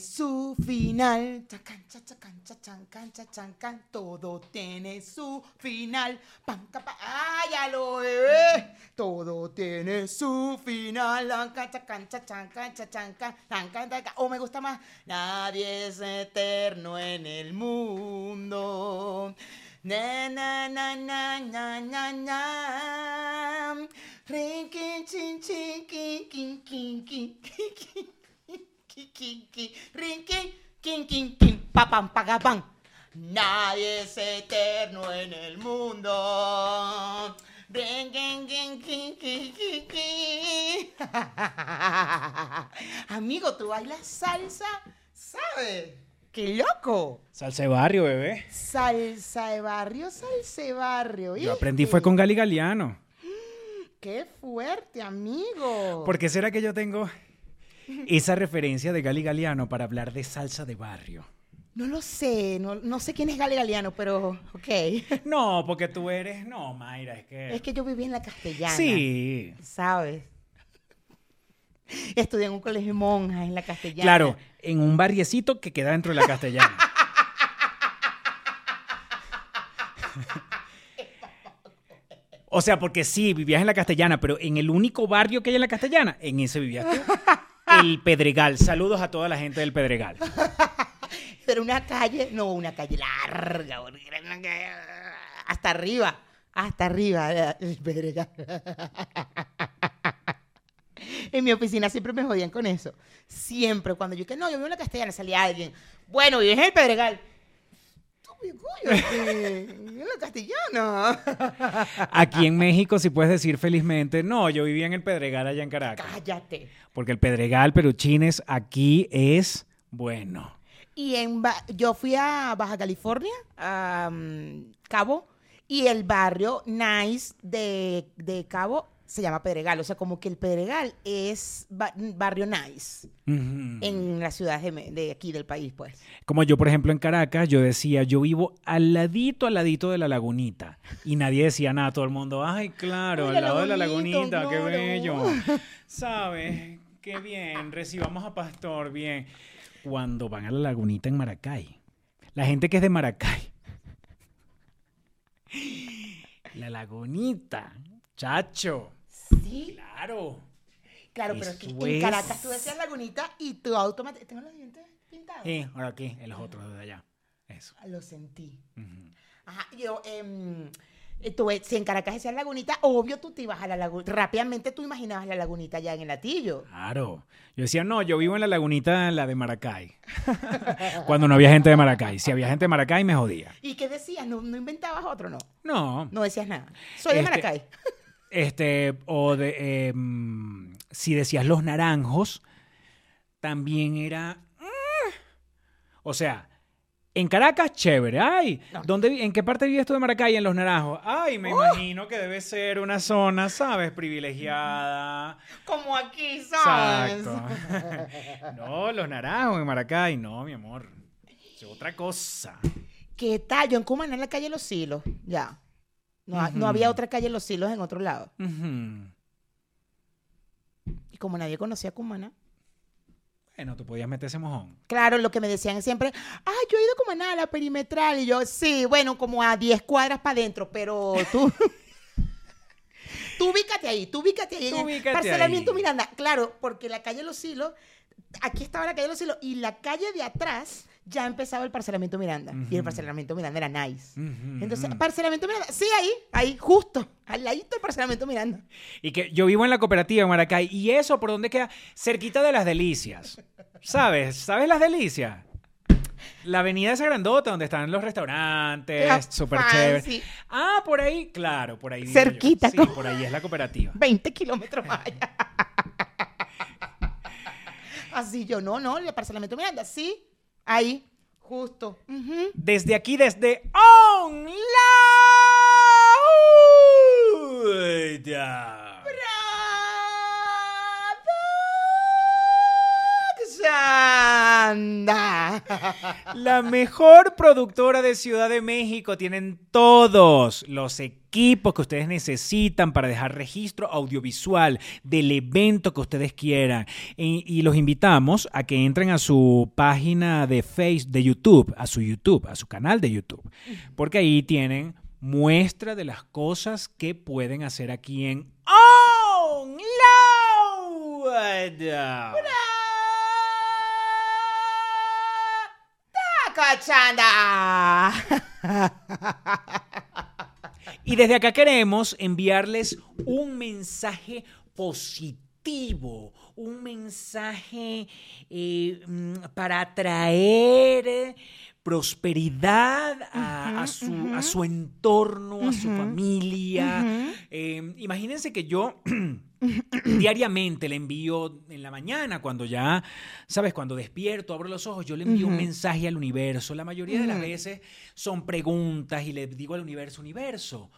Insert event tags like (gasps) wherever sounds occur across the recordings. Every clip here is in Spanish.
su final. Chacan, todo tiene su final. Pam, capa, ya lo. Eh, eh. Todo tiene su final. Chacan, O oh, me gusta más. Nadie es eterno en el mundo. Na na na na na na na. Nadie es eterno en el mundo. (laughs) Amigo, tú bailas salsa, ¿sabes? ¡Qué loco! Salsa de barrio, bebé. Salsa de barrio, salsa de barrio. Yo aprendí fue con Gali Galeano. (gasps) ¡Qué fuerte, amigo! ¿Por qué será que yo tengo esa referencia de Gali Galeano para hablar de salsa de barrio? No lo sé, no, no sé quién es Gale Galeano, pero ok. (laughs) No, porque tú eres... No, Mayra, es que... Es que yo viví en la castellana. Sí. ¿Sabes? Estudié en un colegio de monjas en la castellana. Claro, en un barriecito que queda dentro de la castellana. (laughs) O sea, porque sí, vivías en la castellana, pero en el único barrio que hay en la castellana, en ese vivías tú. El Pedregal. Saludos a toda la gente del Pedregal. (laughs) Pero una calle, no, una calle larga, hasta arriba, hasta arriba. eh, el Pedregal. (laughs) En mi oficina siempre me jodían con eso. Siempre, cuando yo que no, yo vivo en la castellana, salía alguien. Bueno, vives en el Pedregal. (laughs) Aquí en México, si puedes decir felizmente, no, yo vivía en el Pedregal allá en Caracas. Cállate. Porque el Pedregal, Peruchines, aquí es bueno. Y en Ba- yo fui a Baja California, a mm, Cabo, y el barrio nice de, de Cabo se llama Pedregal. O sea, como que el Pedregal es ba- barrio nice en las ciudades de, aquí del país, pues. Como yo, por ejemplo, en Caracas, yo decía, yo vivo al ladito, al ladito de la lagunita. Y nadie decía nada, todo el mundo, ay, claro, Ay, al la lado de la lagunita, qué claro". bello. (laughs) ¿Sabes? Qué bien, recibamos a Pastor, bien. Cuando van a la lagunita en Maracay, la gente que es de Maracay, (laughs) la lagunita, chacho, Sí, claro. claro, pero es que en Caracas tú decías lagunita y tu automáticamente... ¿Tengo los dientes pintados? Sí, ahora aquí, en los otros de allá. Eso. Lo sentí. Ajá, yo, em, eh, tú, si en Caracas decías lagunita, obvio tú te ibas a la lagunita. Rápidamente tú imaginabas la lagunita ya en el latillo. Claro. Yo decía, no, yo vivo en la lagunita, la de Maracay. (laughs) Cuando no había gente de Maracay. Si había gente de Maracay, me jodía. ¿Y qué decías? ¿No, no inventabas otro, no? No. No decías nada. Soy de Este- Maracay. Este, o de, eh, mm, si decías los naranjos, también era... mm. O sea, en Caracas, chévere. Ay, No. ¿dónde, ¿en qué parte vives tú de Maracay? En los naranjos. Ay, me imagino que debe ser una zona, ¿sabes? Privilegiada. Como aquí, ¿sabes? Exacto. (laughs) no, los naranjos en Maracay. No, mi amor. Es otra cosa. ¿Qué tal? Yo en Cumaná, en la calle Los Silos, ya. No, no había otra calle Los Silos en otro lado. Y como nadie conocía Cumaná. Bueno, tú podías meter ese mojón. Claro, lo que me decían siempre, ay, yo he ido a Cumaná, a la perimetral. Y yo, sí, bueno, como a 10 cuadras para adentro, pero tú... (laughs) tú ubícate ahí, tú ubícate ahí. Tú ubícate Parcelamiento ahí. Miranda. Claro, porque la calle Los Silos, aquí estaba la calle Los Silos y la calle de atrás ya empezaba el parcelamiento Miranda. Y el parcelamiento Miranda era nice. Entonces, parcelamiento Miranda, sí, ahí, ahí, justo, al ladito del parcelamiento Miranda. Y que yo vivo en la cooperativa en Maracay. ¿Y eso por dónde queda? Cerquita de las delicias. ¿Sabes? ¿Sabes las delicias? La avenida esa grandota donde están los restaurantes, súper chévere. Ah, por ahí, claro, por ahí. Cerquita, Sí, por ahí es la cooperativa. 20 kilómetros más allá. (laughs) Así yo, no, no, el parcelamiento Miranda, sí, ahí, justo. Desde aquí, desde Online. Roxanda. La mejor productora de Ciudad de México. Tienen todos los equipos que ustedes necesitan para dejar registro audiovisual del evento que ustedes quieran. Y, y los invitamos a que entren a su página de Facebook, de YouTube, a su YouTube, a su canal de YouTube, porque ahí tienen muestra de las cosas que pueden hacer aquí en Onload. ¡Cachanda! (laughs) Y desde acá queremos enviarles un mensaje positivo, un mensaje eh, mm, para atraer prosperidad a, a su, a su entorno, a su familia. Eh, imagínense que yo (clears throat) diariamente le envío en la mañana, cuando ya, ¿sabes? Cuando despierto, abro los ojos, yo le envío un mensaje al universo. La mayoría de las veces son preguntas y le digo al universo, universo,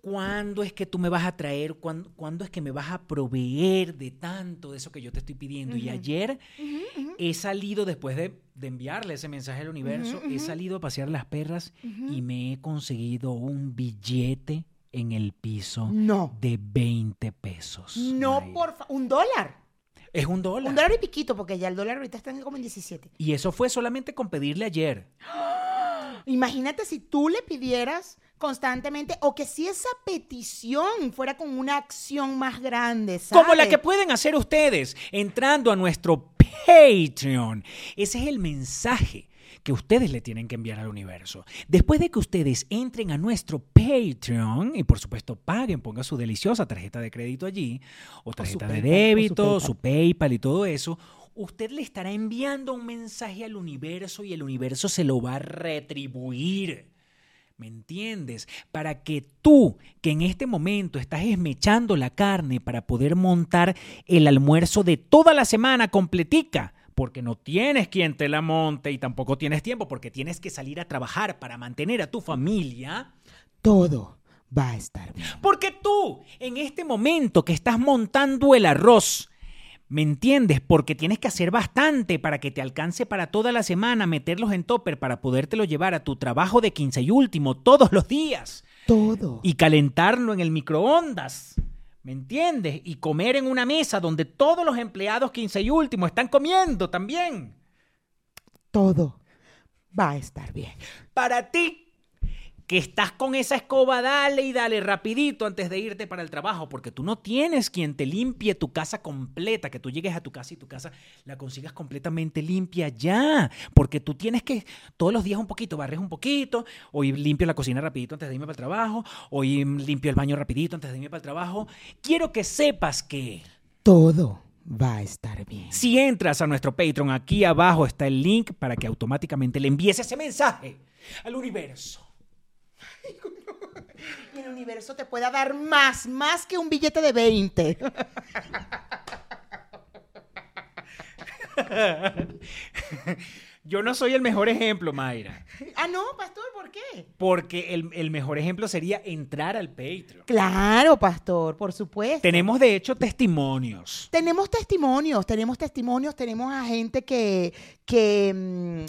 ¿cuándo es que tú me vas a traer? ¿Cuándo, cuándo es que me vas a proveer de tanto de eso que yo te estoy pidiendo? Y ayer he salido, después de, de enviarle ese mensaje al universo, he salido a pasear las perras y me he conseguido un billete en el piso No. de 20 pesos. No, Mayra. por favor. Un dólar. Es un dólar. Un dólar y piquito, porque ya el dólar ahorita está en como en 17. Y eso fue solamente con pedirle ayer. (gasps) Imagínate si tú le pidieras constantemente o que si esa petición fuera con una acción más grande, ¿sabes? Como la que pueden hacer ustedes entrando a nuestro Patreon. Ese es el mensaje que ustedes le tienen que enviar al universo. Después de que ustedes entren a nuestro Patreon y por supuesto paguen, pongan su deliciosa tarjeta de crédito allí, o tarjeta de PayPal, o su débito, PayPal. su PayPal y todo eso, usted le estará enviando un mensaje al universo y el universo se lo va a retribuir. ¿Me entiendes? Para que tú, que en este momento estás esmechando la carne para poder montar el almuerzo de toda la semana completica, porque no tienes quien te la monte y tampoco tienes tiempo, porque tienes que salir a trabajar para mantener a tu familia, Todo va a estar bien. porque tú, en este momento que estás montando el arroz, ¿me entiendes? Porque tienes que hacer bastante para que te alcance para toda la semana, meterlos en topper para podértelo llevar a tu trabajo de quince y último todos los días Todo. y calentarlo en el microondas. ¿Me entiendes? Y comer en una mesa donde todos los empleados quince y último están comiendo también. Todo va a estar bien. Para ti, que estás con esa escoba, dale y dale rapidito antes de irte para el trabajo, porque tú no tienes quien te limpie tu casa completa, que tú llegues a tu casa y tu casa la consigas completamente limpia ya, porque tú tienes que todos los días un poquito, barres un poquito, hoy limpio la cocina rapidito antes de irme para el trabajo, hoy limpio el baño rapidito antes de irme para el trabajo. Quiero que sepas que... Todo va a estar bien. Si entras a nuestro Patreon, aquí abajo está el link para que automáticamente le envíes ese mensaje al universo. (laughs) Y el universo te pueda dar más, más que un billete de 20. Yo no soy el mejor ejemplo, Mayra, ah, no, pastor, ¿por qué? porque el, el mejor ejemplo sería entrar al Patreon. Claro, pastor, por supuesto. Tenemos de hecho testimonios. Tenemos testimonios, tenemos testimonios, tenemos a gente que, que mm,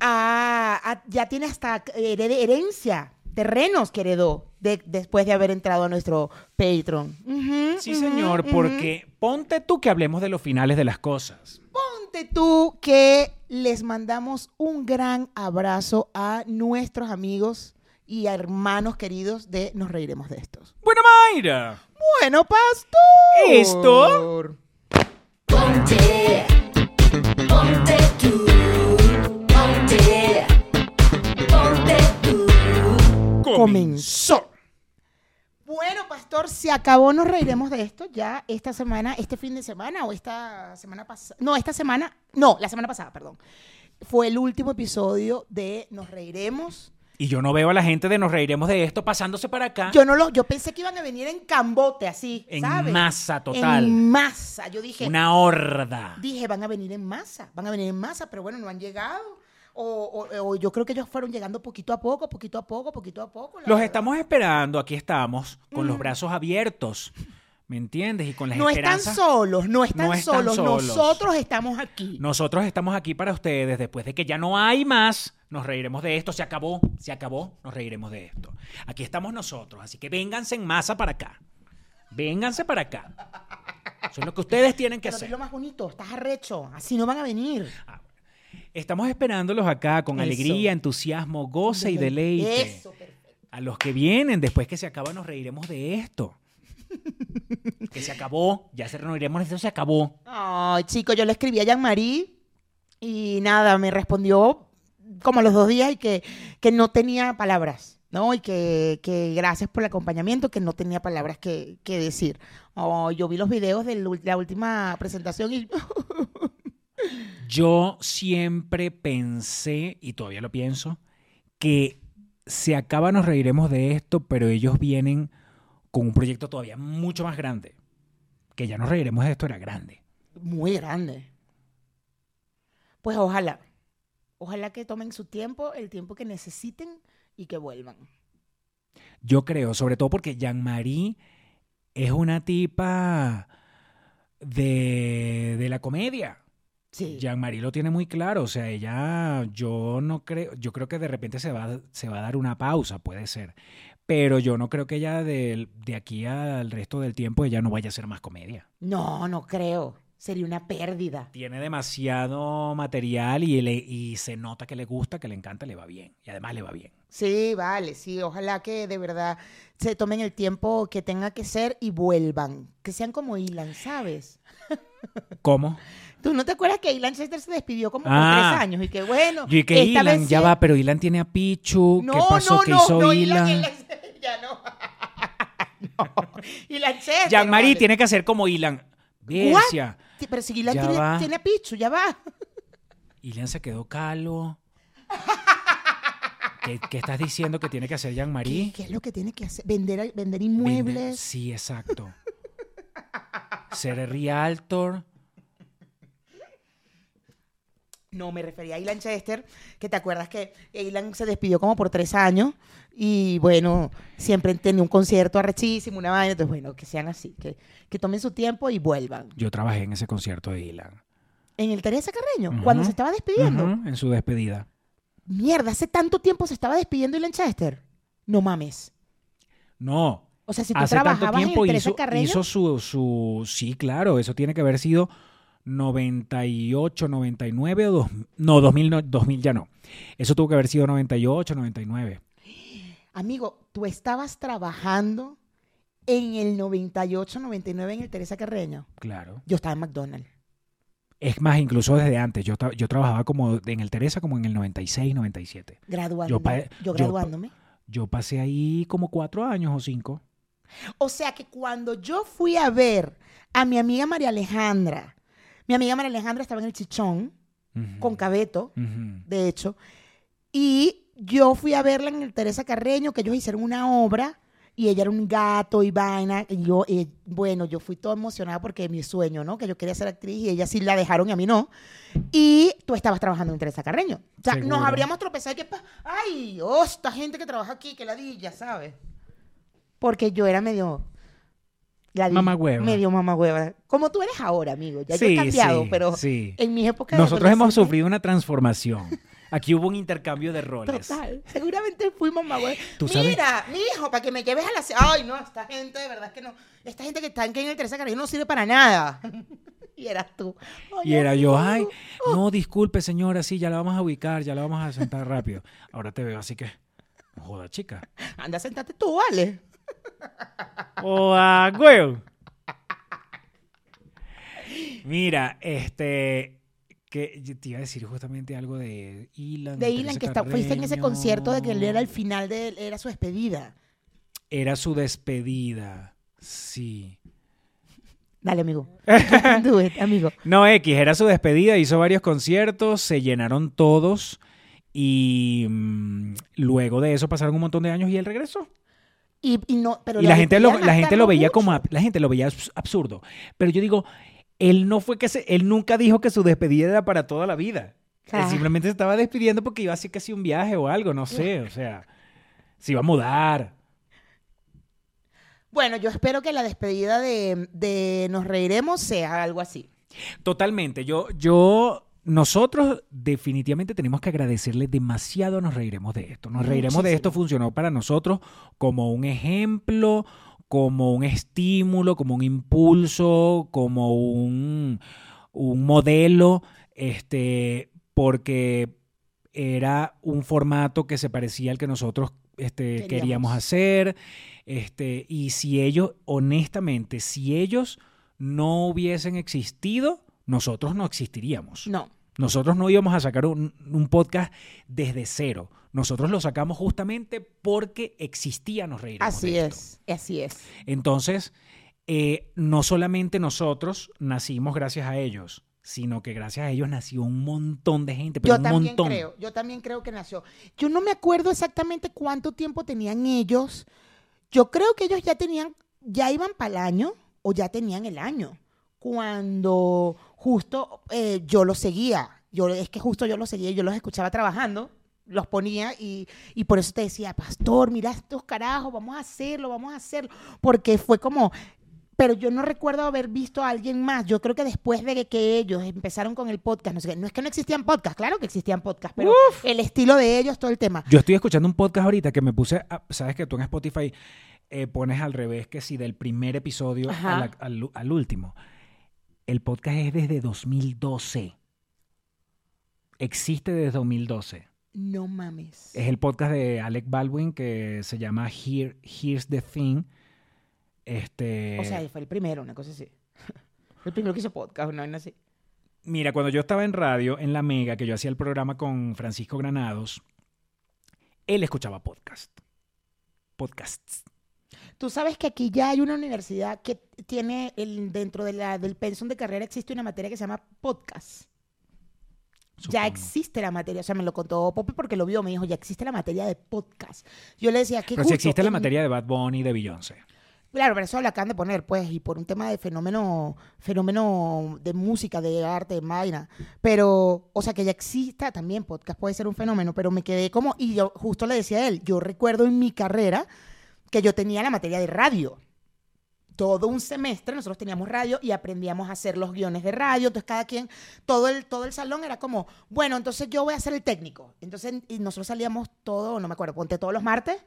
ha- ha- ya tiene hasta hered- herencia, terrenos que heredó de- después de haber entrado a nuestro Patreon. Sí, señor, porque ponte tú que hablemos de los finales de las cosas. Ponte tú que les mandamos un gran abrazo a nuestros amigos y a hermanos queridos de Nos Reiremos de Estos. Bueno, Mayra. Bueno, pastor. ¿Esto? Ponte, ponte tú, Comenzó. Bueno, pastor, se acabó, nos reiremos de esto ya esta semana, este fin de semana o esta semana pasada. No, esta semana, no, la semana pasada, perdón. Fue el último episodio de Nos reiremos. Y yo no veo a la gente de nos reiremos de esto pasándose para acá Yo no lo, yo pensé que iban a venir en cambote así, en ¿sabes? masa total. En masa. Yo dije, Una horda. dije, van a venir en masa, van a venir en masa, pero bueno, no han llegado. O, o- o yo creo que ellos fueron llegando poquito a poco, poquito a poco, poquito a poco. Los verdad. estamos esperando, aquí estamos, con Mm. los brazos abiertos. ¿Me entiendes? Y con la No están esperanza. solos, no están, No están solos. solos. Nosotros estamos aquí. Nosotros estamos aquí para ustedes. Después de que ya no hay más, nos reiremos de esto. Se acabó, se acabó, nos reiremos de esto. Aquí estamos nosotros. Así que vénganse en masa para acá. Vénganse para acá. Eso es lo que ustedes tienen que Pero es hacer. lo más bonito, estás arrecho. Así no van a venir. Estamos esperándolos acá con Eso. alegría, entusiasmo, goce y deleite. Eso, perfecto. A los que vienen, después que se acaba, nos reiremos de esto. (laughs) que se acabó, ya se reiremos de esto, se acabó. Ay, chico, yo le escribí a Jean-Marie y nada, me respondió como a los dos días y que, que no tenía palabras, ¿no? Y que, que gracias por el acompañamiento, que no tenía palabras que, que decir. Oh, yo vi los videos de la última presentación y (laughs) Yo siempre pensé, y todavía lo pienso, que se acaba, nos reiremos de esto, pero ellos vienen con un proyecto todavía mucho más grande. Que ya nos reiremos de esto era grande. muy grande. Pues ojalá, ojalá que tomen su tiempo, el tiempo que necesiten y que vuelvan. Yo creo, sobre todo porque Jean-Marie es una tipa de, de la comedia. Sí. Jean-Marie lo tiene muy claro, o sea, ella, yo no creo, yo creo que de repente se va, se va a dar una pausa, puede ser, pero yo no creo que ella de, de aquí al resto del tiempo ella no vaya a hacer más comedia. No, no creo. Sería una pérdida. Tiene demasiado material y, le- y se nota que le gusta, que le encanta, le va bien, y además le va bien. Sí, vale, sí, ojalá que de verdad se tomen el tiempo que tenga que ser y vuelvan. Que sean como Ilan, ¿sabes? ¿Cómo? ¿Tú no te acuerdas que Ilan Chester se despidió como Ah. por tres años? Y que bueno, Y que esta Ilan, vez ya sí- va, pero Ilan tiene a Pichu, No, ¿qué pasó? no, ¿Qué no, hizo no, Ilan? Ilan, ya no. (laughs) no. Ilan Chester. Jean-Marie vale. tiene que hacer como Ilan. Sí, Pero si Ilan tiene, tiene a Pichu, ya va. (laughs) Ilan se quedó calo. ¿Qué, qué estás diciendo que tiene que hacer Jean-Marie? ¿Qué es lo que tiene que hacer? Vender, vender Vende- inmuebles. Sí, exacto. Ser realtor. No, me refería a Ilan Chester, que te acuerdas que Ilan se despidió como por tres años y bueno, siempre tenía un concierto arrechísimo, una vaina, entonces bueno, que sean así, que, que tomen su tiempo y vuelvan. Yo trabajé en ese concierto de Ilan. En el Teresa Carreño, cuando se estaba despidiendo. En su despedida. Mierda, hace tanto tiempo se estaba despidiendo Ilan Chester. No mames. No. O sea, si tú Hace tanto trabajabas en el Teresa hizo, Carreño, hizo su, su... Sí, claro, eso tiene que haber sido 98, 99 o... Dos, no, 2000, no, 2000 ya no. Eso tuvo que haber sido 98, 99. amigo, tú estabas trabajando en el 98, 99 en el Teresa Carreño. Claro. Yo estaba en McDonald's. Es más, incluso desde antes. Yo, tra- yo trabajaba como en el Teresa como en el 96, 97. Graduándome. Yo pa- yo yo- graduándome. Yo pasé ahí como cuatro años o cinco. O sea que cuando yo fui a ver a mi amiga María Alejandra, mi amiga María Alejandra estaba en el Chichón con Cabeto, de hecho, y yo fui a verla en el Teresa Carreño, que ellos hicieron una obra y ella era un gato y vaina. Y yo, bueno, yo fui toda emocionada porque mi sueño, ¿no? Que yo quería ser actriz y ella sí la dejaron y a mí no. Y tú estabas trabajando en Teresa Carreño. O sea, Seguro. nos habríamos tropezado y que, ay, oh, esta gente que trabaja aquí, que ladilla, ¿sabes? Porque yo era medio... ladilla, Mamagüeva. Medio mamagüeva. Como tú eres ahora, amigo. Ya yo he Sí, cambiado, sí, pero sí. en mis épocas Nosotros hemos sufrido una transformación. Aquí hubo un intercambio de roles. Total. Seguramente fui mamá. Tú sabes- Mira, mi hijo, para que me lleves a la... Ay, no, esta gente, de verdad que no. Esta gente que está en el Teresa Carrillo no sirve para nada. (laughs) y eras tú. Y era yo, ay, no, disculpe señora, sí, ya la vamos a ubicar, ya la vamos a sentar rápido. Ahora te veo, así que, joda chica. Anda, sentate tú, vale. ¡Oh, ah, güey! Mira, este, que yo te iba a decir justamente algo de Ilan. De Ilan, que está, fuiste en ese concierto de que él era el final de... Era su despedida. Era su despedida, sí. Dale, amigo. (laughs) Do it, amigo. No, X, era su despedida, hizo varios conciertos, se llenaron todos y mm, luego de eso pasaron un montón de años y él regresó. Y, y no, pero y la gente lo, la gente lo veía mucho. como la gente lo veía abs- absurdo. Pero yo digo, él no fue que se, él nunca dijo que su despedida era para toda la vida. Él Claro. simplemente se estaba despidiendo porque iba a hacer casi un viaje o algo, no sé, o sea, se iba a mudar. Bueno, yo espero que la despedida de, de Nos Reiremos sea algo así. Totalmente. Yo, yo, nosotros definitivamente tenemos que agradecerle demasiado. Nos reiremos de esto. Nos reiremos de esto. Funcionó para nosotros como un ejemplo, como un estímulo, como un impulso, como un, un modelo, este, porque era un formato que se parecía al que nosotros este, Queríamos. queríamos hacer. Este, y si ellos, honestamente, si ellos no hubiesen existido, nosotros no existiríamos. No. Nosotros no íbamos a sacar un, un podcast desde cero. Nosotros lo sacamos justamente porque existía Nos Reiremos Así de Esto. es, así es. Entonces, eh, no solamente nosotros nacimos gracias a ellos, sino que gracias a ellos nació un montón de gente, pero Yo un también montón. creo, yo también creo que nació. Yo no me acuerdo exactamente cuánto tiempo tenían ellos. Yo creo que ellos ya tenían, ya iban para el año o ya tenían el año. Cuando justo eh, yo los seguía. Yo, es que justo yo los seguía, yo los escuchaba trabajando, los ponía y, y por eso te decía, pastor, mira estos carajos, vamos a hacerlo, vamos a hacerlo. Porque fue como, pero yo no recuerdo haber visto a alguien más. Yo creo que después de que ellos empezaron con el podcast, no sé no es que no existían podcasts, claro que existían podcasts, pero el estilo de ellos, todo el tema. Yo estoy escuchando un podcast ahorita que me puse, a- sabes que tú en Spotify eh, pones al revés que si del primer episodio al, al último. El podcast es desde 2012. Existe desde 2012. No mames. Es el podcast de Alec Baldwin que se llama Here, Here's the Thing. Este, o sea, él fue el primero, una cosa así. (laughs) Fue el primero que hizo podcast, una vaina así. Mira, cuando yo estaba en radio, en La Mega, que yo hacía el programa con Francisco Granados, él escuchaba podcast. Podcasts. Tú sabes que aquí ya hay una universidad que tiene, el, dentro de la, del pensum de carrera existe una materia que se llama podcast. Ya existe la materia, o sea, me lo contó Pope porque lo vio, me dijo, ya existe la materia de podcast. Yo le decía, ¿qué Pero si existe la materia de Bad Bunny y de Beyoncé. Claro, pero eso lo acaban de poner, pues, y por un tema de fenómeno, fenómeno de música, de arte, de vaina. Pero, o sea, que ya exista también podcast, puede ser un fenómeno, pero me quedé como, y yo justo le decía a él, yo recuerdo en mi carrera que yo tenía la materia de radio. Todo un semestre nosotros teníamos radio y aprendíamos a hacer los guiones de radio. Entonces, cada quien, todo el, todo el salón era como, bueno, entonces yo voy a ser el técnico. Entonces, y nosotros salíamos todo, no me acuerdo, ponte todos los martes,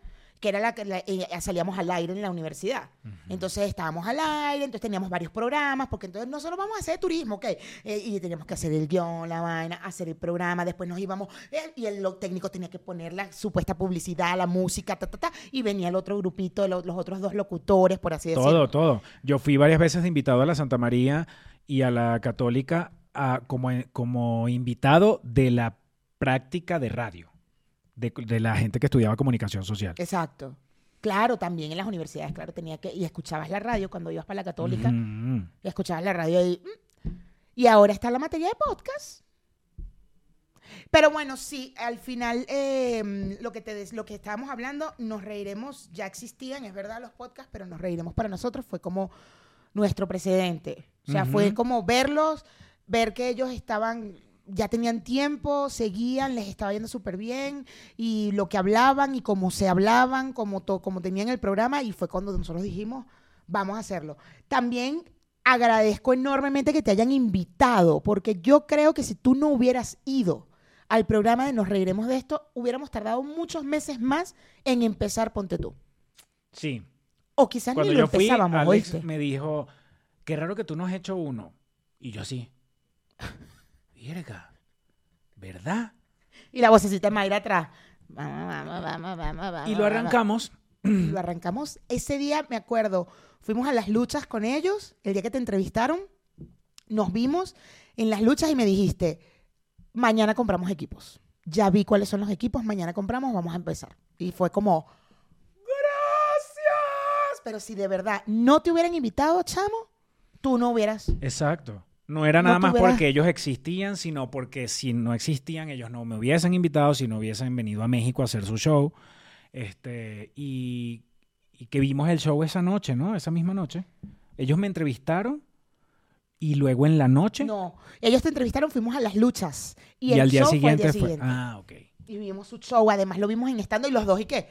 que era la que eh, salíamos al aire en la universidad. Entonces estábamos al aire, entonces teníamos varios programas, porque entonces no solo vamos a hacer turismo, ok, eh, y teníamos que hacer el guion, la vaina, hacer el programa, después nos íbamos, eh, y el técnico tenía que poner la supuesta publicidad, la música, ta, ta, ta, y venía el otro grupito, lo- los otros dos locutores, por así decirlo. Todo, todo. Yo fui varias veces de invitado a la Santa María y a la Católica a- como, como invitado de la práctica de radio, de, de la gente que estudiaba comunicación social. Exacto. Claro, también en las universidades, claro, tenía que, y escuchabas la radio cuando ibas para la católica, Mm. y escuchabas la radio y, mm. y ahora está la materia de podcast. Pero bueno, sí, al final eh, lo, que te des- lo que estábamos hablando, nos reiremos, ya existían, es verdad, los podcasts, pero nos reiremos para nosotros, fue como nuestro precedente. O sea, fue como verlos, ver que ellos estaban, ya tenían tiempo, seguían, les estaba yendo súper bien, y lo que hablaban y cómo se hablaban, como, to- como tenían el programa, y fue cuando nosotros dijimos, vamos a hacerlo. También agradezco enormemente que te hayan invitado, porque yo creo que si tú no hubieras ido al programa de Nos Reiremos de esto, hubiéramos tardado muchos meses más en empezar Ponte tú. Sí. O quizás Cuando ni lo yo fui, empezábamos, Alex ¿oíste? me dijo, qué raro que tú no has hecho uno. Y yo así, Vierga, ¿verdad? Y la vocecita de Mayra atrás. Vamos, vamos, vamos, vamos, vamos, Y lo arrancamos. Lo arrancamos. Ese día, me acuerdo, fuimos a las luchas con ellos, el día que te entrevistaron, nos vimos en las luchas y me dijiste, mañana compramos equipos. Ya vi cuáles son los equipos, mañana compramos, vamos a empezar. Y fue como, gracias. Pero si de verdad no te hubieran invitado, chamo, tú no hubieras. Exacto. No era No nada más porque ellos existían, sino porque si no existían, ellos no me hubiesen invitado, si no hubiesen venido a México a hacer su show. Este, y, y que vimos el show esa noche, ¿no? Esa misma noche. Ellos me entrevistaron y luego en la noche No. Ellos te entrevistaron, fuimos a las luchas. Y, y, el al día show fue al siguiente día fue. siguiente. Ah, ok. y vimos su show. Además, lo vimos en estando y los dos, ¿y qué?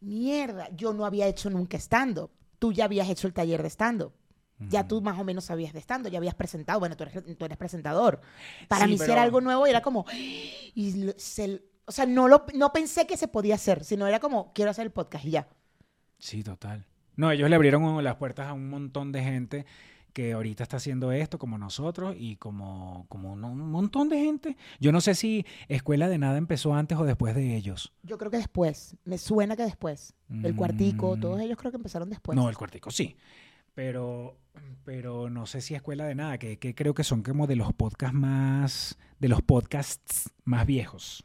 Mierda, yo no había hecho nunca stand-up. tú ya habías hecho el taller de Ya tú más o menos sabías de stand-up, ya habías presentado. Bueno, tú eres, tú eres presentador. Para Sí, mí, si pero- era algo nuevo, y era como. Y se- o sea, no, lo, no pensé que se podía hacer, sino era como, quiero hacer el podcast y ya. Sí, total. No, ellos le abrieron las puertas a un montón de gente que ahorita está haciendo esto como nosotros y como, como un, un montón de gente. Yo no sé si Escuela de Nada empezó antes o después de ellos. Yo creo que después. Me suena que después. El cuartico, Mm. todos ellos creo que empezaron después. No, el cuartico sí. Pero, pero no sé si Escuela de Nada, que, que creo que son como de los podcasts más, de los podcasts más viejos.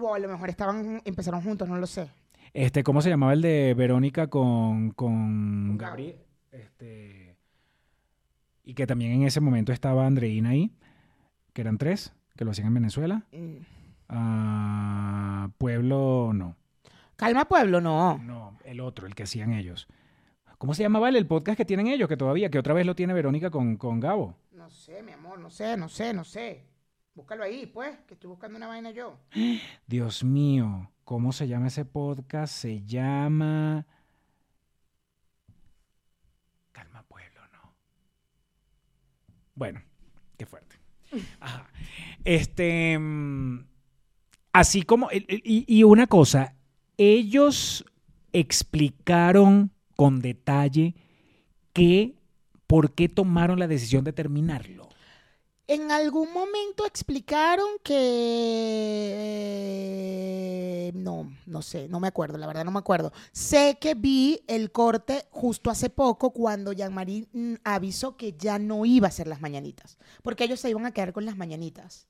O a lo mejor estaban, empezaron juntos, no lo sé. Este, ¿cómo se llamaba el de Verónica con, con. Gabriel? Este, y que también en ese momento estaba Andreina ahí, que eran tres, que lo hacían en Venezuela. Mm. Ah, Pueblo, no. Calma Pueblo, no. No, el otro, el que hacían ellos. ¿Cómo se llamaba el, el podcast que tienen ellos? Que todavía, que otra vez lo tiene Verónica con, con Gabo. No sé, mi amor, no sé, no sé, no sé. Búscalo ahí, pues, que estoy buscando una vaina yo. (gasps) Dios mío, ¿cómo se llama ese podcast? Se llama... Calma Pueblo, ¿no? Bueno, qué fuerte. (laughs) Ajá. Este... mm, Así como... Y, y una cosa, ellos explicaron con detalle que... ¿Por qué tomaron la decisión de terminarlo? En algún momento explicaron que... No, no sé, no me acuerdo, la verdad no me acuerdo. Sé que vi el corte justo hace poco cuando Jean-Marie mm, avisó que ya no iba a hacer las mañanitas, porque ellos se iban a quedar con las mañanitas.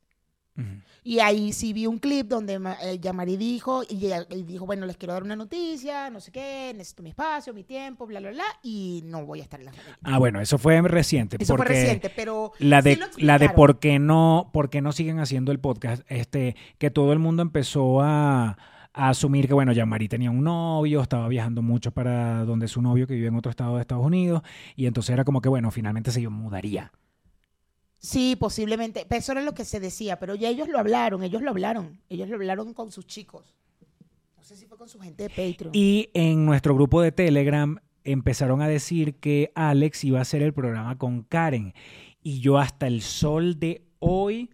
Y ahí sí vi un clip donde eh, Yamari dijo, y, dijo, bueno, les quiero dar una noticia, no sé qué, necesito mi espacio, mi tiempo, bla, bla, bla, y no voy a estar en las mañanitas. Ah, bueno, eso fue reciente. Eso fue porque- reciente, pero La sí de, lo la de por qué no, por qué no siguen haciendo el podcast, este, que todo el mundo empezó a, a asumir que bueno, Jean-Marie tenía un novio, estaba viajando mucho para donde su novio que vive en otro estado de Estados Unidos, y entonces era como que bueno, finalmente se mudaría. Sí, posiblemente. Pero Eso era lo que se decía, pero ya ellos lo hablaron, ellos lo hablaron. Ellos lo hablaron con sus chicos. No sé si fue con su gente de Patreon. Y en nuestro grupo de Telegram empezaron a decir que Alex iba a hacer el programa con Karen. Y yo hasta el sol de hoy,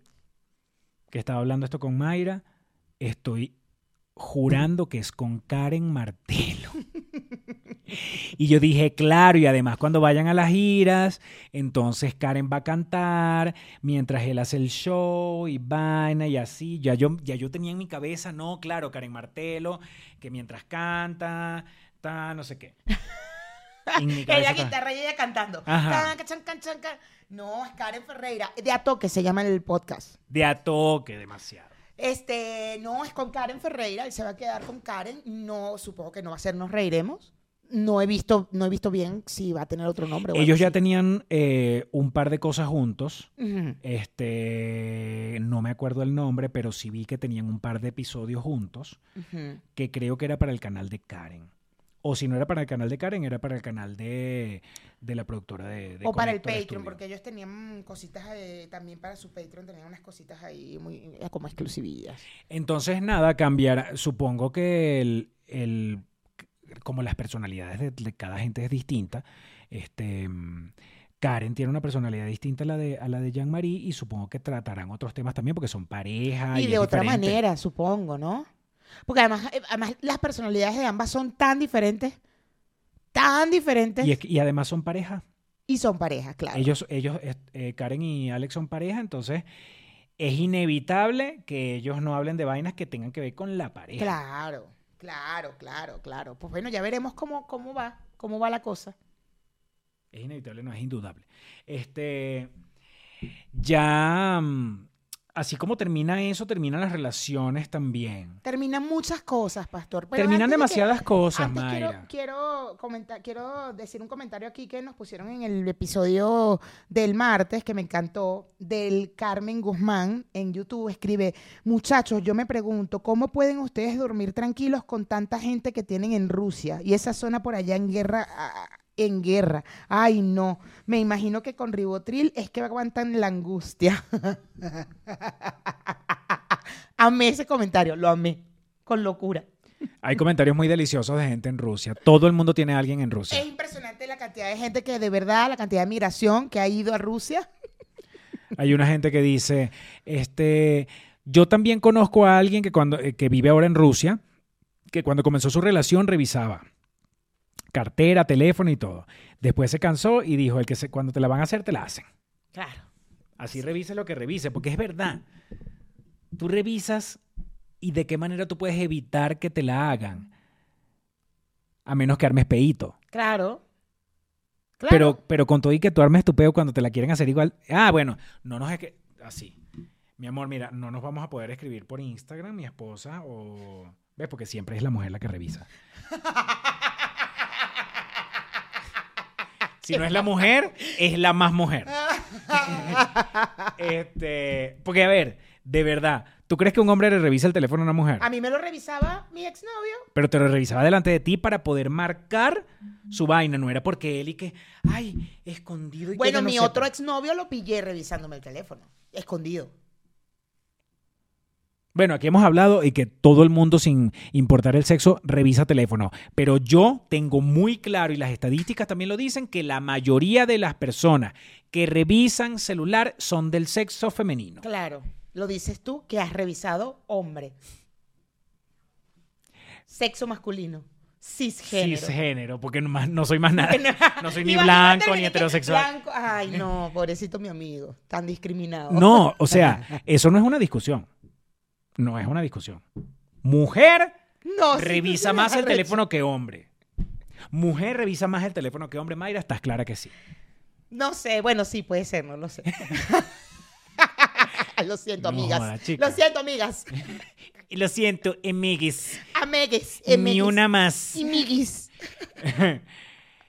que estaba hablando esto con Mayra, estoy jurando que es con Karen Martelo. (laughs) Y yo dije, claro, y además cuando vayan a las giras, entonces Karen va a cantar mientras él hace el show y vaina y así. Ya yo, ya yo tenía en mi cabeza, no, claro, Karen Martelo, que mientras canta, ta, no sé qué. (laughs) Ella guitarra y ella cantando. Ajá. Can, can, can, can, can. No, es Karen Ferreira. De a toque se llama el podcast. De a toque demasiado. Este, no, es con Karen Ferreira. Él se va a quedar con Karen. No, supongo que no va a ser Nos Reiremos. No he visto, no he visto bien si va a tener otro nombre. Ellos ya tenían eh, un par de cosas juntos. Este, no me acuerdo el nombre, pero sí vi que tenían un par de episodios juntos. Que creo que era para el canal de Karen. O si no era para el canal de Karen, era para el canal de, de la productora de, de O para el Patreon, Studio. porque ellos tenían cositas eh, también para su Patreon, tenían unas cositas ahí muy eh, como exclusivillas. Entonces, nada, cambiar. Supongo que el, el- como las personalidades de, de cada gente es distinta, este, Karen tiene una personalidad distinta a la de, a la de Jean-Marie y supongo que tratarán otros temas también porque son pareja. y de otra diferente. manera, supongo, ¿no? Porque además, eh, además las personalidades de ambas son tan diferentes, tan diferentes, Y, y, es y además son pareja. son parejas, claro. Ellos, ellos, eh, eh, Karen y Alex son pareja, entonces es inevitable que ellos no hablen de vainas que tengan que ver con la pareja. Claro, claro, claro, claro. Pues bueno, ya veremos cómo, cómo va, cómo va la cosa. Es inevitable, no es indudable. Este, ya, mm, así como termina eso, terminan las relaciones también. Terminan muchas cosas, pastor. pero terminan antes de que- demasiadas cosas, Antes quiero, Mayra. quiero, comentar, quiero decir un comentario aquí que nos pusieron en el episodio del martes, que me encantó, del Carmen Guzmán en YouTube. Escribe, muchachos, yo me pregunto, ¿cómo pueden ustedes dormir tranquilos con tanta gente que tienen en Rusia y esa zona por allá en guerra? En guerra. Ay, no. Me imagino que con ribotril es que aguantan la angustia. (laughs) amé ese comentario, lo amé. Con locura. Hay comentarios muy deliciosos de gente en Rusia. Todo el mundo tiene a alguien en Rusia. Es impresionante la cantidad de gente que de verdad, la cantidad de migración que ha ido a Rusia. Hay una gente que dice, este, yo también conozco a alguien que cuando eh, que vive ahora en Rusia, que cuando comenzó su relación revisaba cartera, teléfono y todo. Después se cansó y dijo, el que se, cuando te la van a hacer te la hacen. Claro. Así revise lo que revise, porque es verdad. Tú revisas y de qué manera tú puedes evitar que te la hagan. A menos que armes peito. Claro. Claro. Pero, pero con todo y que tú armes tu peo cuando te la quieren hacer igual. Ah, bueno, no nos es que. Así. Mi amor, mira, no nos vamos a poder escribir por Instagram, mi esposa, o. ¿Ves? Porque siempre es la mujer la que revisa. (laughs) Si no es la mujer, es la más mujer. este, porque, a ver, de verdad, ¿tú crees que un hombre le revisa el teléfono a una mujer? A mí me lo revisaba mi exnovio. Pero te lo revisaba delante de ti para poder marcar su vaina. No era porque él y que, ay, escondido y que Bueno, no mi sepa. otro exnovio lo pillé revisándome el teléfono. Escondido. Bueno, aquí hemos hablado y que todo el mundo, sin importar el sexo, revisa teléfono. Pero yo tengo muy claro, y las estadísticas también lo dicen, que la mayoría de las personas que revisan celular son del sexo femenino. Claro. Lo dices tú que has revisado hombre. Sexo masculino. Cisgénero. Cisgénero, porque no, no soy más nada. (laughs) No soy ni blanco ni heterosexual. blanco- Ay, no, pobrecito mi amigo. Tan discriminado. No, o sea, (laughs) eso no es una discusión. No es una discusión. Mujer No, revisa más el teléfono que hombre. Mujer revisa más el teléfono que hombre. Mayra, estás clara que sí. No sé, bueno, sí, puede ser, no lo sé. (laughs) lo siento, No amigas. chica. lo siento, amigas. (laughs) Lo siento, emiguis. Amegues. Ni una más. Y miguis. (laughs)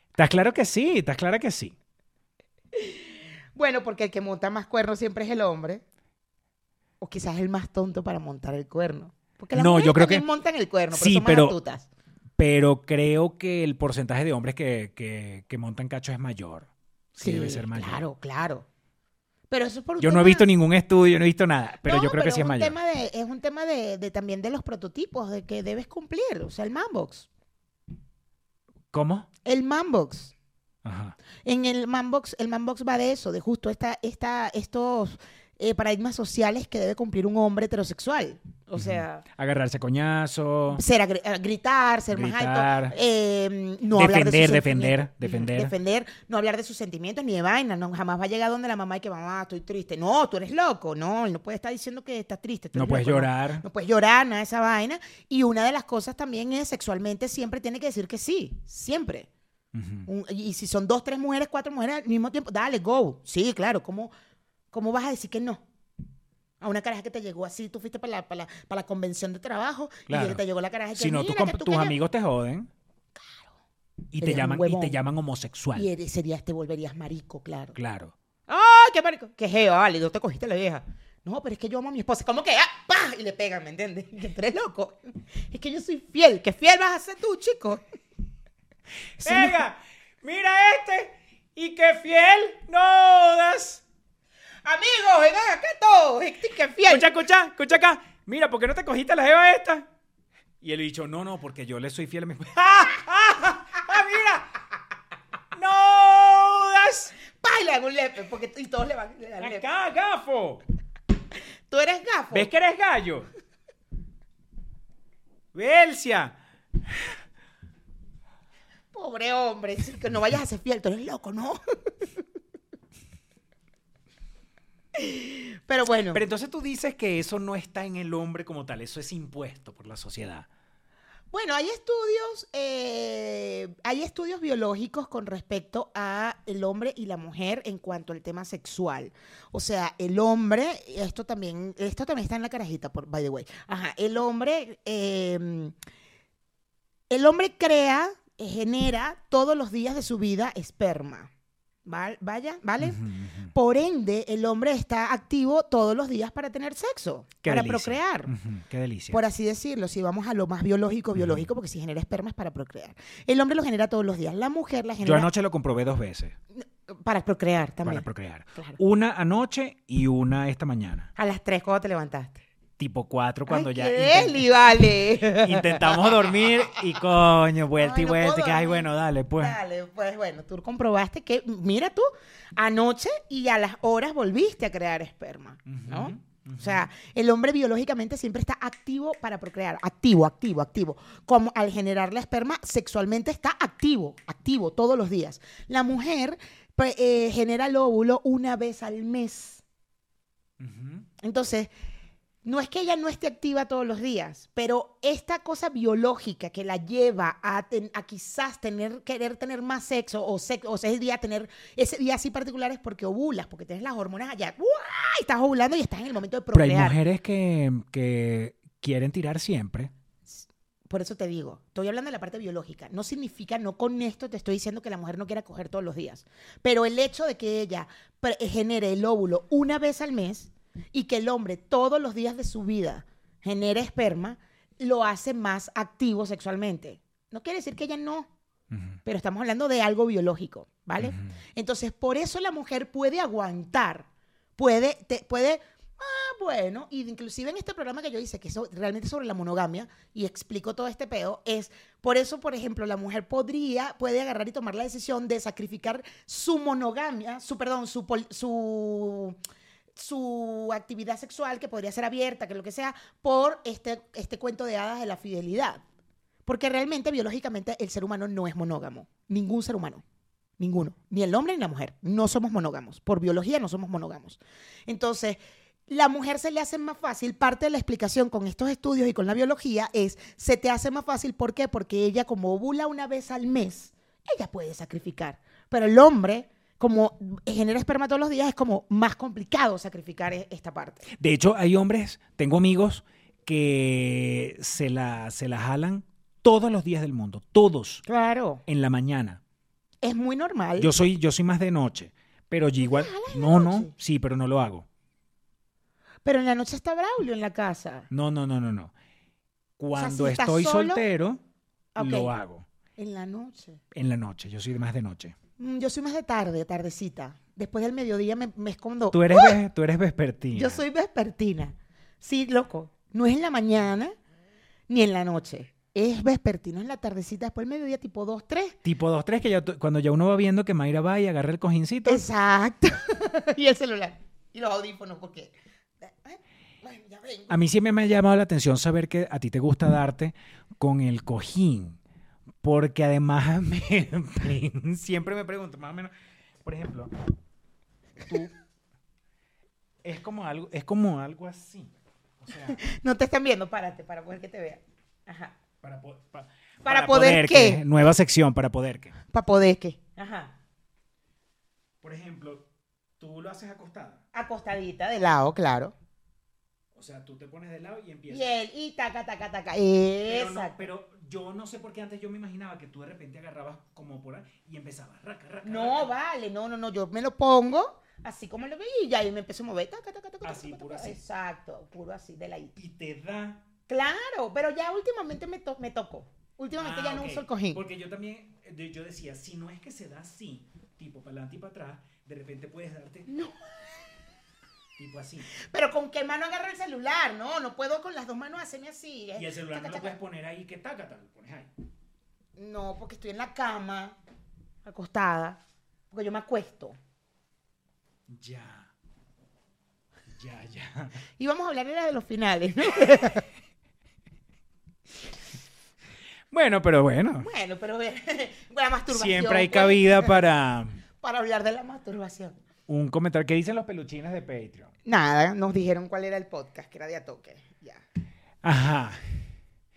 ¿Estás claro que sí? ¿Estás clara que sí? Bueno, porque el que monta más cuernos siempre es el hombre. O quizás el más tonto para montar el cuerno. Porque las No, mujeres yo creo también que- montan el cuerno, pero Sí, son más pero- astutas. Pero creo que el porcentaje de hombres que, que- que montan cacho es mayor. Sí, debe ser mayor. Claro, claro. Pero eso es por un Yo no he visto ningún estudio, no he visto nada, pero No, yo creo que sí es mayor. Tema de, es un tema de, de también de los prototipos, de que debes cumplir. O sea, el manbox. ¿Cómo? El manbox. Ajá. En el manbox, el manbox va de eso, de justo esta, esta, estos eh, paradigmas sociales que debe cumplir un hombre heterosexual. O sea, Agarrarse a coñazo. ser agri- gritar, ser más alto, eh, no hablar de Defender, sus defender, defender. Defender, no hablar de sus sentimientos ni de vaina, no, jamás va a llegar donde la mamá y que mamá, estoy triste. No, tú eres loco, no, él no puede estar diciendo que estás triste. No puedes loco, llorar. No puedes llorar, nada de esa vaina. Y una de las cosas también es sexualmente siempre tiene que decir que sí, siempre. Un- y si son dos, tres mujeres, cuatro mujeres al mismo tiempo, dale, go. Sí, claro, ¿cómo, cómo vas a decir que no? A una caraja que te llegó así, tú fuiste para la, para la, para la convención de trabajo Claro. y te llegó la caraja que Si no, tú "Mira, comp- que tú tus que yo". amigos te joden. Y te llaman, y te llaman homosexual. Y eres, serías, te volverías marico, claro. Claro. ¡Ay, qué marico! ¡Qué geo, vale! ¿Dónde te cogiste la vieja? No, pero es que yo amo a mi esposa. ¿Cómo que? ¡Ah! ¡Pah! Y le pegan, ¿me entiendes? Que (laughs) tú eres loco. Es que yo soy fiel. ¿Qué fiel vas a ser tú, chico? No- (laughs) Venga, mira este. Y qué fiel no das. Amigos, vengan acá todos. Que fiel. Escucha, escucha, escucha acá. Mira, ¿por qué no te cogiste la jeva esta? Y el bicho, no, no, porque yo le soy fiel a mi. ¡Ah! (laughs) ¡Ah! ¡Ah, mira! ¡No das! Dan un lepe. Porque, y todos le van le dan lepe. ¡Acá, gafo! Tú eres gafo. ¿Ves que eres gallo? Belcia. Pobre hombre. Que no vayas a ser fiel. Tú eres loco, ¿no? (laughs) Pero bueno. Pero entonces tú dices que eso no está en el hombre como tal, eso es impuesto por la sociedad. Bueno, hay estudios, eh, hay estudios biológicos con respecto a el hombre y la mujer en cuanto al tema sexual. O sea, el hombre, esto también, esto también está en la carajita, por, by the way. Ajá, el hombre, eh, el hombre crea, genera todos los días de su vida esperma. Val- Vaya, ¿vale? Por ende, el hombre está activo todos los días para tener sexo, Qué para delicia. procrear Qué delicia. por así decirlo, si vamos a lo más biológico, biológico, porque si genera esperma es para procrear. El hombre lo genera todos los días, la mujer la Yo genera anoche lo comprobé dos veces para procrear también. para procrear. Claro. Una anoche y una esta mañana. A las 3 cuando te levantaste. Tipo 4 cuando Ay, ya qué intent- vale. (laughs) intentamos dormir y coño, vuelta y no vuelta. puedo que, ay, bueno, dale, pues. Dale, pues bueno, tú comprobaste que, mira tú, anoche y a las horas volviste a crear esperma, ¿no? O sea, el hombre biológicamente siempre está activo para procrear, activo, activo, activo. Como al generar la esperma, sexualmente está activo, activo todos los días. La mujer pues, eh, genera el óvulo una vez al mes. Entonces, no es que ella no esté activa todos los días, pero esta cosa biológica que la lleva a, ten- a quizás tener, querer tener más sexo o, sexo, o ese día tener ese día así particular es porque ovulas, porque tienes las hormonas allá, ¡guay! estás ovulando y estás en el momento de Pero hay procrear. mujeres que, que quieren tirar siempre. Por eso te digo, estoy hablando de la parte biológica. No significa, no con esto te estoy diciendo que la mujer no quiera coger todos los días. Pero el hecho de que ella genere el óvulo una vez al mes y que el hombre todos los días de su vida genere esperma, lo hace más activo sexualmente. No quiere decir que ella no, pero estamos hablando de algo biológico, ¿vale? Entonces, por eso la mujer puede aguantar, puede, te- puede, ah, bueno, y inclusive en este programa que yo hice, que es realmente sobre la monogamia, y explico todo este pedo, es, por eso, por ejemplo, la mujer podría, puede agarrar y tomar la decisión de sacrificar su monogamia, su, perdón, su, su actividad sexual, que podría ser abierta, que lo que sea, por este, este cuento de hadas de la fidelidad. Porque realmente, biológicamente, el ser humano no es monógamo. Ningún ser humano. Ninguno. Ni el hombre ni la mujer. No somos monógamos. Por biología no somos monógamos. Entonces, la mujer se le hace más fácil. Parte de la explicación con estos estudios y con la biología es, se te hace más fácil. ¿Por qué? Porque ella, como ovula una vez al mes, ella puede sacrificar. Pero el hombre, como genera esperma todos los días, es como más complicado sacrificar e- esta parte. De hecho, hay hombres, tengo amigos que se la, se la jalan todos los días del mundo, todos, Claro. en la mañana. Es muy normal. Yo soy, yo soy más de noche, pero yo igual, no, no, sí, pero no lo hago. Pero en la noche está Braulio en la casa. No, no, no, no, no. Cuando si estás estoy solo, soltero, ok. lo hago. En la noche. En la noche, yo soy más de noche. Mm, Yo soy más de tarde, tardecita. Después del mediodía me, me escondo. Tú eres, ve- tú eres vespertina. Yo soy vespertina. Sí, loco. No es en la mañana ni en la noche. Es vespertino en la tardecita, después del mediodía, tipo 2, 3. Tipo 2, 3, que ya cuando ya uno va viendo que Mayra va y agarra el cojincito. Exacto. (laughs) y el celular. Y los audífonos, porque. A mí siempre me ha llamado la atención saber que a ti te gusta darte con el cojín. Porque además (laughs) me- siempre me pregunto, más o menos, por ejemplo, tú es como algo, es como algo así. O sea, (laughs) No te están viendo, párate para poder que te vean. Ajá. para, po- pa- ¿Para poder que, qué? Nueva sección, para poder que. Para poder que. Ajá. Por ejemplo, tú lo haces acostada. Acostadita de lado, claro. O sea, tú te pones de lado y empiezas. Y él, y taca, taca, taca. Pero, no, pero yo no sé por qué antes yo me imaginaba que tú de repente agarrabas como por ahí y empezabas raca, raca, No, raca. vale, no, no, no, yo me lo pongo así como lo veía y ya y me empecé a mover. taca, taca, taca, Así, taca, puro así. Exacto, puro así, de la Y te da. Claro, pero ya últimamente me, to- me tocó. Últimamente Ah, ya no uso el cojín. Porque yo también, yo decía, si no es que se da así, tipo para adelante y para atrás, de repente puedes darte. No. Tipo así. Pero con qué mano agarro el celular, no, no puedo con las dos manos hacerme así. eh. Y el celular no lo puedes poner ahí que taca, lo pones ahí. No, porque estoy en la cama, acostada, porque yo me acuesto. Ya. Ya, ya. Y vamos a hablar era de los finales, ¿no? (laughs) Bueno, pero bueno. Bueno, pero (laughs) la masturbación. Siempre hay pues, cabida para (laughs) Para hablar de la masturbación. Un comentario. ¿Qué dicen los peluchines de Patreon? Nada, nos dijeron cuál era el podcast, que era de Atoque. Ya. Ajá.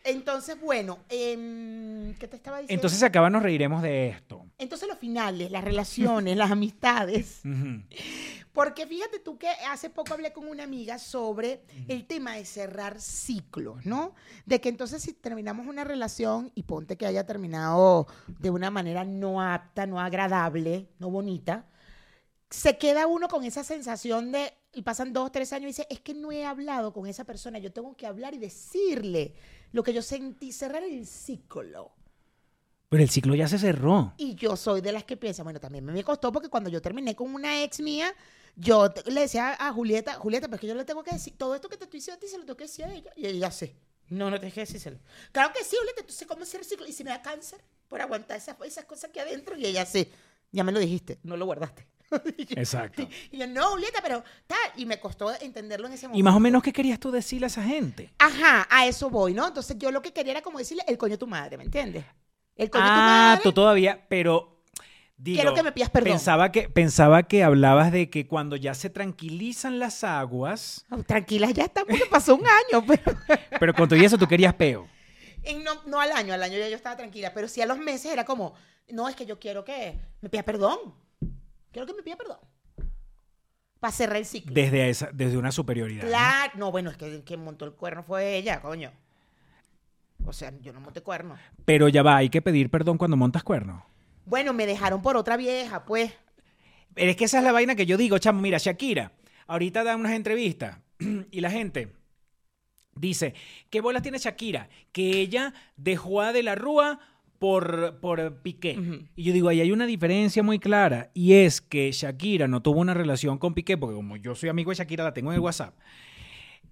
Entonces, bueno, em, ¿qué te estaba diciendo? Entonces, acaba nos reiremos de esto. Entonces, los finales, las relaciones, las amistades. (laughs) Porque fíjate tú que hace poco hablé con una amiga sobre el tema de cerrar ciclos, ¿no? De que entonces si terminamos una relación y ponte que haya terminado de una manera no apta, no agradable, no bonita, se queda uno con esa sensación de, y pasan dos, tres años y dice, es que no he hablado con esa persona, yo tengo que hablar y decirle lo que yo sentí, cerrar el ciclo. Pero el ciclo ya se cerró. Y yo soy de las que piensan, bueno, también me costó porque cuando yo terminé con una ex mía, Yo te- le decía a Julieta, Julieta, pero es que yo le tengo que decir, todo esto que te estoy diciendo a ti se lo tengo que decir a ella. Y ella sí. No, no tienes que decírselo. Claro que sí, Julieta, tú sabes cómo hacer ciclo. Y si me da cáncer por aguantar esas, esas cosas aquí adentro. Y ella sí. Ya me lo dijiste, no lo guardaste. (laughs) Exacto. Y yo, no, Julieta, pero tal. Y me costó entenderlo en ese momento. Y más o menos, ¿qué querías tú decirle a esa gente? Ajá, a eso voy, ¿no? Entonces yo lo que quería era como decirle el coño de tu madre, ¿me entiendes? El coño de tu Ah, madre. tú todavía, pero... Digo, Quiero que me pidas perdón. Pensaba que, pensaba que hablabas de que cuando ya se tranquilizan las aguas, Oh, tranquila, ya está, porque pasó un año, pero... (laughs) pero con todo eso tú querías peo. En no, no al año, al año ya yo estaba tranquila, pero sí a los meses era como, no, es que yo quiero que me pida perdón. Quiero que me pida perdón. Para cerrar el ciclo. Desde, esa, desde una superioridad. Claro, no, bueno, es que quien montó el cuerno fue ella, coño. O sea, yo no monté cuerno. Pero ya va, hay que pedir perdón cuando montas cuerno. Bueno, me dejaron por otra vieja, pues. Es que esa es la vaina que yo digo, chamo, mira, Shakira, ahorita da unas entrevistas (clears throat) y la gente dice, ¿qué bolas tiene Shakira? Que ella dejó a De la Rúa por, por Piqué. Y yo digo, ahí hay una diferencia muy clara y es que Shakira no tuvo una relación con Piqué, porque como yo soy amigo de Shakira, la tengo en el WhatsApp.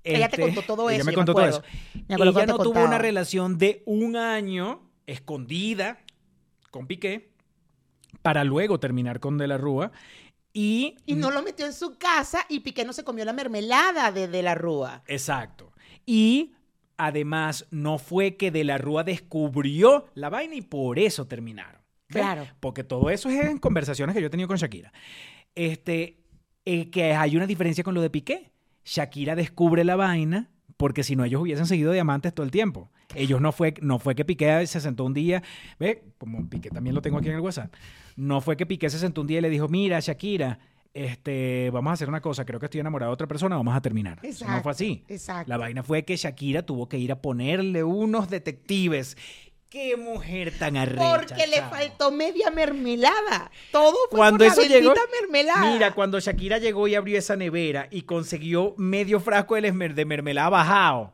Ella te Este, contó todo ella eso, me yo contó me todo eso. Me Ella no tuvo una relación de un año escondida con Piqué para luego terminar con De la Rúa y Y no lo metió en su casa y Piqué no se comió la mermelada de, de la rúa. Exacto. Y además no fue que De la Rúa descubrió la vaina y por eso terminaron. ¿Ves? Claro. Porque todo eso es en conversaciones que yo he tenido con Shakira. Este, eh, que hay una diferencia con lo de Piqué. Shakira descubre la vaina porque si no ellos hubiesen seguido diamantes todo el tiempo. Ellos no fue, no fue que Piqué se sentó un día, ve, como Piqué también lo tengo aquí en el WhatsApp, no fue que Piqué se sentó un día y le dijo, mira, Shakira, este, vamos a hacer una cosa, creo que estoy enamorado de otra persona, vamos a terminar. Eso no fue así. Exacto. La vaina fue que Shakira tuvo que ir a ponerle unos detectives. ¡Qué mujer tan arrecha! Porque le faltó media mermelada. Todo fue Cuando por la eso llegó, mermelada. mira, cuando Shakira llegó y abrió esa nevera y consiguió medio frasco de, mermelada bajado.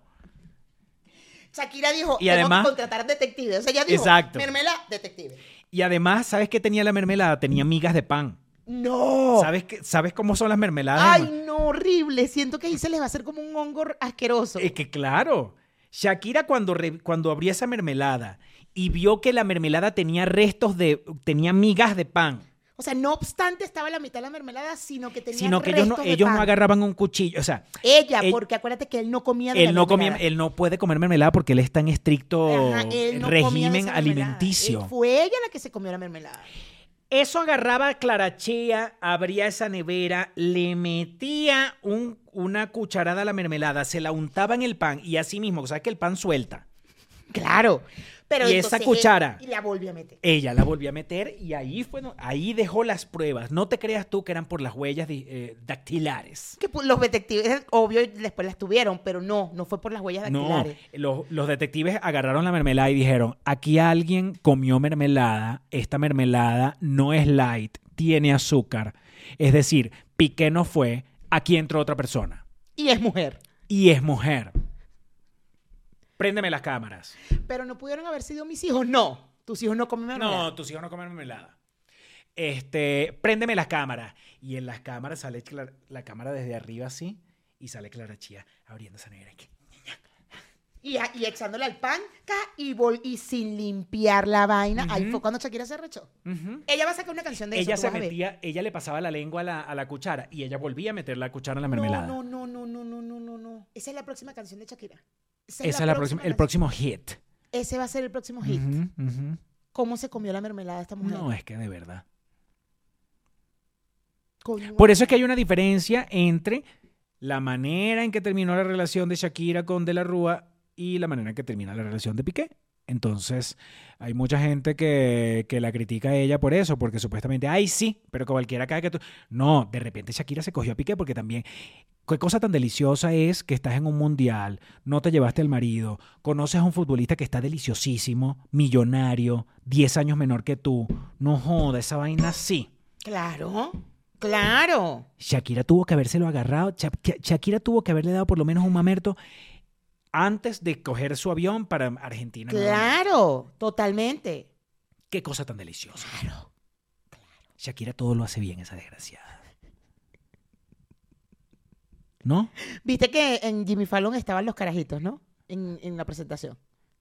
Shakira dijo, Y tengo además- que contratar detectives. O sea, ella dijo, Exacto. mermelada, detective. Y además, ¿sabes qué tenía la mermelada? Tenía migas de pan. No. ¿Sabes, qué, ¿Sabes cómo son las mermeladas? Ay, no, horrible. Siento que ahí se les va a hacer como un hongo asqueroso. Es que claro, Shakira cuando, re- cuando abrió esa mermelada y vio que la mermelada tenía restos de, tenía migas de pan, O sea, no obstante estaba la mitad de la mermelada, sino que tenía sino que ellos, no, de ellos no agarraban un cuchillo, o sea, Ella, Ell- porque acuérdate que él no comía de la él no comía, mermelada. él no puede comer mermelada porque él está en estricto Ajá, él no comía de régimen alimenticio. Él- fue ella la que se comió la mermelada. Eso agarraba a Clarachea, abría esa nevera, le metía un- una cucharada a la mermelada, se la untaba en el pan y así mismo, ¿sabes que el pan suelta? Claro. Pero Y esa cuchara. Y la volvió a meter. Ella la volvió a meter y ahí fue, no- ahí dejó las pruebas. No te creas tú que eran por las huellas eh, dactilares. Que los detectives, obvio, después las tuvieron, pero no, no fue por las huellas No, dactilares. los, los detectives agarraron la mermelada y dijeron, aquí alguien comió mermelada, esta mermelada no es light, tiene azúcar. Es decir, Piqué no fue, aquí entró otra persona. Y es mujer. Y es mujer. Préndeme las cámaras. Pero no pudieron haber sido mis hijos. No, tus hijos no comen mermelada. No, tus hijos no comen mermelada. Este, préndeme las cámaras. Y en las cámaras sale la cámara desde arriba así y sale Clara Chía abriendo esa nevera. aquí. Y, y echándole al pan y, sin limpiar la vaina. Ahí fue cuando Shakira se arrechó. Ujú. Ella va a sacar una canción de Ella eso. se tú vas a ver. metía, ella le pasaba la lengua a la, a la cuchara y ella volvía a meter la cuchara en la mermelada. No, no, no, no, no, no, no, no. Esa es la próxima canción de Shakira. Esa es la próxima, el próximo hit. Ese va a ser el próximo hit. ¿Cómo se comió la mermelada esta mujer? No, es que de verdad. Coño. Por eso es que hay una diferencia entre la manera en que terminó la relación de Shakira con De la Rúa y la manera en que termina la relación de Piqué. Entonces, hay mucha gente que, que la critica a ella por eso, porque supuestamente, ay, sí, pero cualquiera cae que tú. No, de repente Shakira se cogió a Piqué porque también. Qué cosa tan deliciosa es que estás en un mundial, no te llevaste al marido, conoces a un futbolista que está deliciosísimo, millonario, 10 años menor que tú. No joda, esa vaina sí. Claro, claro. Shakira tuvo que habérselo agarrado. Sha- Sha- Shakira tuvo que haberle dado por lo menos un mamerto antes de coger su avión para Argentina. Claro, totalmente. Qué cosa tan deliciosa. Shakira todo lo hace bien, esa desgraciada. ¿No? Viste que en Jimmy Fallon estaban los carajitos, ¿no? En, en la presentación.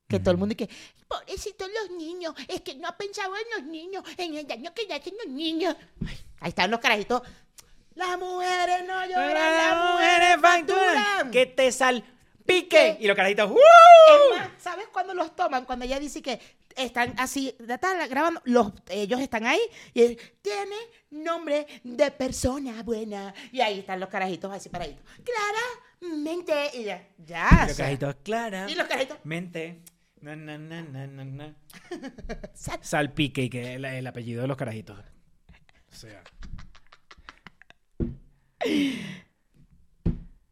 Que todo el mundo y que, pobrecitos los niños, es que no ha pensado en los niños, en el daño que le hacen los niños. Ay, ahí están los carajitos. Las mujeres no lloran, las mujeres facturan. Que te salpique. Y los carajitos. ¡uh! Es más, ¿sabes cuándo los toman? Cuando ella dice que están así, está grabando, los, ellos están ahí y es, tiene nombre de persona buena. Y ahí están los carajitos así paraditos. Claramente. Y ya, ya. Y o los sea, carajitos, Clara. y los carajitos. Mente. Na, na, na, na, na, (laughs) sal- Salpique, que es el, el apellido de los carajitos. O sea.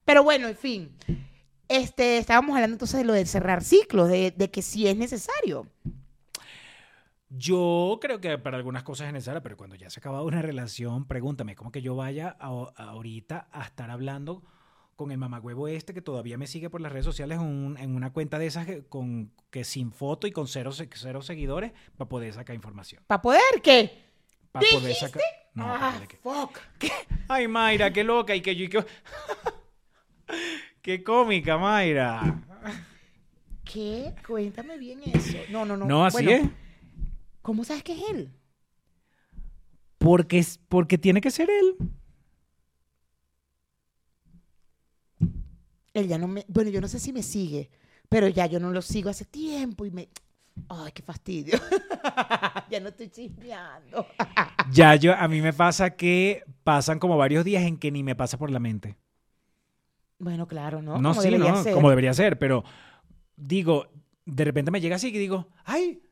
Pero bueno, en fin. Este, estábamos hablando entonces de lo de cerrar ciclos, de, de que sí es necesario. Yo creo que para algunas cosas es necesario, pero cuando ya se ha acabado una relación, pregúntame, ¿cómo que yo vaya a- a ahorita a estar hablando con el mamagüevo este que todavía me sigue por las redes sociales en, un- en una cuenta de esas que, con, que sin foto y con cero, cero seguidores para poder sacar información? ¿Para poder qué? Para poder sacar... No, ah, poder que- fuck. Ay, Mayra, qué loca y que yo... y que- (laughs) qué cómica, Mayra. ¿Qué? Cuéntame bien eso. No, no, no. No, así Bueno, es. ¿Cómo sabes que es él? Porque, es- porque tiene que ser él. Él ya no me. Bueno, yo no sé si me sigue, pero ya yo no lo sigo hace tiempo y me. Ay, qué fastidio. (laughs) ya no estoy chismeando. Ya yo, a mí me pasa que pasan como varios días en que ni me pasa por la mente. Bueno, claro, ¿no? No, Como sí, debería no, ser. como debería ser, pero digo, de repente me llega así que digo, ay,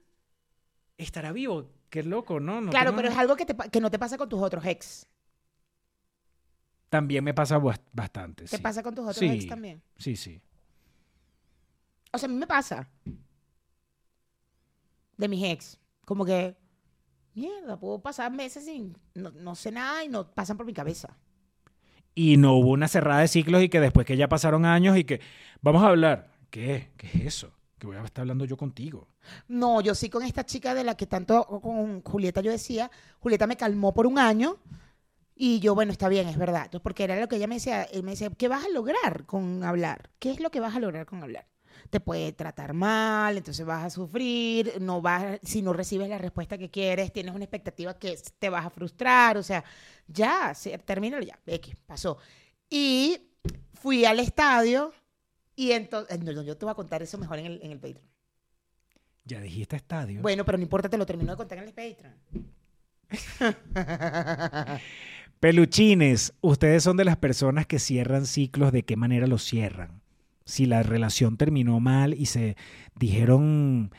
estará vivo, qué loco, ¿no? No Claro, tengo- pero es algo que, te que no te pasa con tus otros ex. También me pasa bast- bastante. ¿Te sí. pasa con tus otros Sí. ex también? Sí, sí. O sea, a mí me pasa. De mis ex. Como que, mierda, puedo pasar meses sin. No, no sé nada y no pasan por mi cabeza. Y no hubo una cerrada de ciclos y que después que ya pasaron años y que vamos a hablar. ¿Qué? ¿Qué es eso? Que voy a estar hablando yo contigo. No, yo sí con esta chica de la que tanto con Julieta yo decía, Julieta me calmó por un año y yo, bueno, está bien, es verdad. Porque era lo que ella me decía, me decía, ¿qué vas a lograr con hablar? ¿Qué es lo que vas a lograr con hablar? Te puede tratar mal, entonces vas a sufrir, no vas, si no recibes la respuesta que quieres, tienes una expectativa que te vas a frustrar, o sea, ya, se, termínalo ya, X, pasó. Y fui al estadio y entonces, no, no, yo te voy a contar eso mejor en el, en el Patreon. Ya dijiste estadio. Bueno, pero no importa, te lo termino de contar en el Patreon. (laughs) Peluchines, ustedes son de las personas que cierran ciclos, ¿de qué manera los cierran? Si la relación terminó mal y se dijeron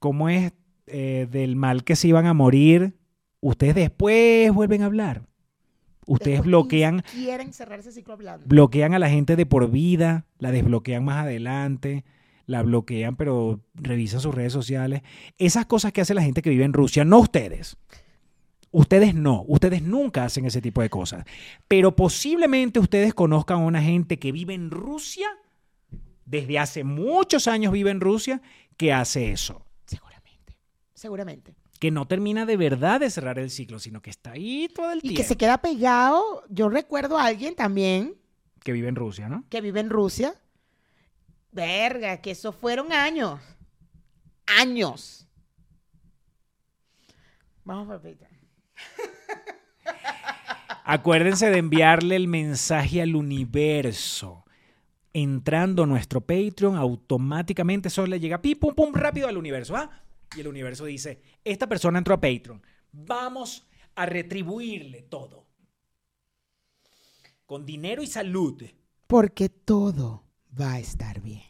cómo es eh, del mal que se iban a morir, ustedes después vuelven a hablar. Ustedes Después bloquean, Quieren cerrar ese ciclo hablando. bloquean a la gente de por vida, la desbloquean más adelante, la bloquean, pero revisan sus redes sociales. Esas cosas que hace la gente que vive en Rusia, no ustedes. Ustedes no, ustedes nunca hacen ese tipo de cosas. Pero posiblemente ustedes conozcan a una gente que vive en Rusia, desde hace muchos años vive en Rusia, que hace eso. Seguramente. Seguramente. Que no termina de verdad de cerrar el ciclo, sino que está ahí todo el Y tiempo. que se queda pegado. Yo recuerdo a alguien también que vive en Rusia, ¿no? que vive en Rusia. Verga, que eso fueron años. Años. Vamos por Patreon. Acuérdense de enviarle el mensaje al universo. Entrando a nuestro Patreon, automáticamente eso le llega pim, pum, pum, rápido al universo. ¿ah? Y el universo dice, esta persona entró a Patreon. Vamos a retribuirle todo. Con dinero y salud. Porque todo va a estar bien.